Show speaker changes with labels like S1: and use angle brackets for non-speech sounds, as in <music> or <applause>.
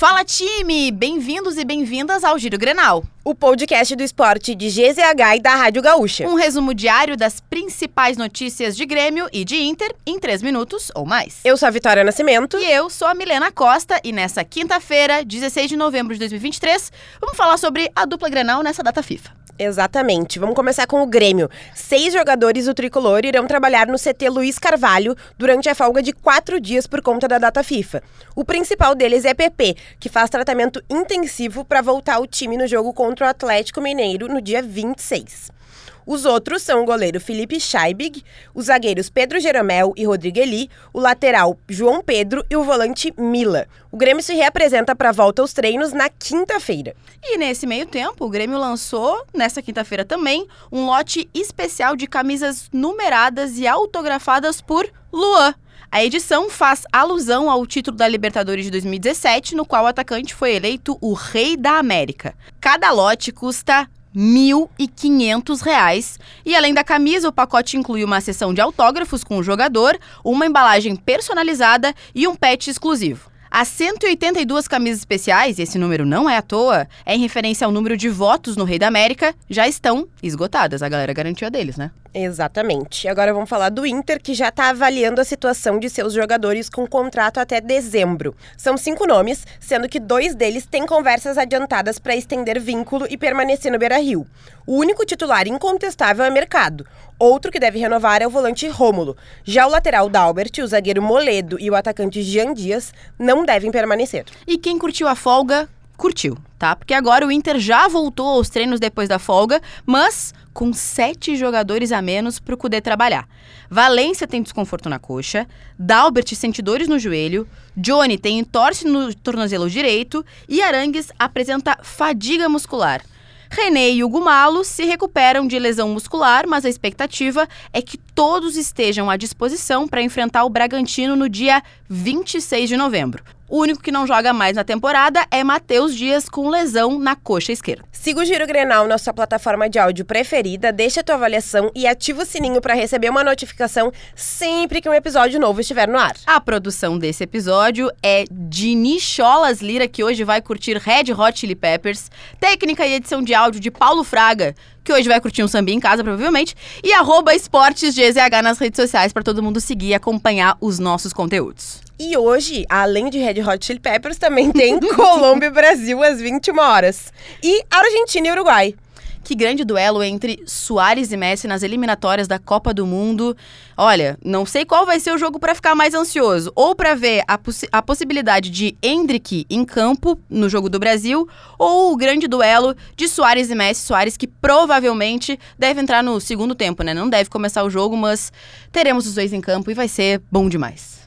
S1: Fala time! Bem-vindos e bem-vindas ao Giro Grenal.
S2: O podcast do esporte de GZH e da Rádio Gaúcha.
S1: Um resumo diário das principais notícias de Grêmio e de Inter em três minutos ou mais.
S2: Eu sou a Vitória Nascimento.
S1: E eu sou a Milena Costa e nessa quinta-feira, 16 de novembro de 2023, vamos falar sobre a dupla Grenal nessa data FIFA.
S2: Exatamente. Vamos começar com o Grêmio. Seis jogadores do tricolor irão trabalhar no CT Luiz Carvalho durante a folga de quatro dias por conta da data FIFA. O principal deles é PP, que faz tratamento intensivo para voltar ao time no jogo contra o Atlético Mineiro no dia 26. Os outros são o goleiro Felipe Scheibig, os zagueiros Pedro Jeromel e Rodrigo Eli, o lateral João Pedro e o volante Mila. O Grêmio se reapresenta para a volta aos treinos na quinta-feira.
S1: E nesse meio tempo, o Grêmio lançou, nessa quinta-feira também, um lote especial de camisas numeradas e autografadas por Luan. A edição faz alusão ao título da Libertadores de 2017, no qual o atacante foi eleito o Rei da América. Cada lote custa R$ 1.500. E além da camisa, o pacote inclui uma sessão de autógrafos com o jogador, uma embalagem personalizada e um pet exclusivo. As 182 camisas especiais, e esse número não é à toa, é em referência ao número de votos no Rei da América, já estão esgotadas. A galera garantiu a deles, né?
S2: Exatamente. Agora vamos falar do Inter, que já está avaliando a situação de seus jogadores com contrato até dezembro. São cinco nomes, sendo que dois deles têm conversas adiantadas para estender vínculo e permanecer no Beira Rio. O único titular incontestável é Mercado. Outro que deve renovar é o volante Rômulo. Já o lateral Dalbert, o zagueiro Moledo e o atacante Jean Dias não devem permanecer.
S1: E quem curtiu a folga, curtiu, tá? Porque agora o Inter já voltou aos treinos depois da folga, mas com sete jogadores a menos para o Cudê trabalhar. Valência tem desconforto na coxa, Dalbert sente dores no joelho, Johnny tem entorse no tornozelo direito e Arangues apresenta fadiga muscular. René e Hugo Malo se recuperam de lesão muscular, mas a expectativa é que todos estejam à disposição para enfrentar o Bragantino no dia 26 de novembro. O único que não joga mais na temporada é Matheus Dias com lesão na coxa esquerda.
S2: Siga o Giro Grenal na sua plataforma de áudio preferida, deixa a tua avaliação e ativa o sininho para receber uma notificação sempre que um episódio novo estiver no ar.
S1: A produção desse episódio é de Nicholas Lira, que hoje vai curtir Red Hot Chili Peppers, técnica e edição de áudio de Paulo Fraga, que hoje vai curtir um samba em casa, provavelmente, e arroba esportes GZH nas redes sociais para todo mundo seguir e acompanhar os nossos conteúdos.
S2: E hoje, além de Red Hot Chili Peppers, também tem <laughs> Colômbia e Brasil às 21 horas. E Argentina e Uruguai.
S1: Que grande duelo entre Soares e Messi nas eliminatórias da Copa do Mundo. Olha, não sei qual vai ser o jogo para ficar mais ansioso. Ou para ver a, possi a possibilidade de Hendrick em campo no jogo do Brasil, ou o grande duelo de Soares e Messi. Soares que provavelmente deve entrar no segundo tempo, né? Não deve começar o jogo, mas teremos os dois em campo e vai ser bom demais.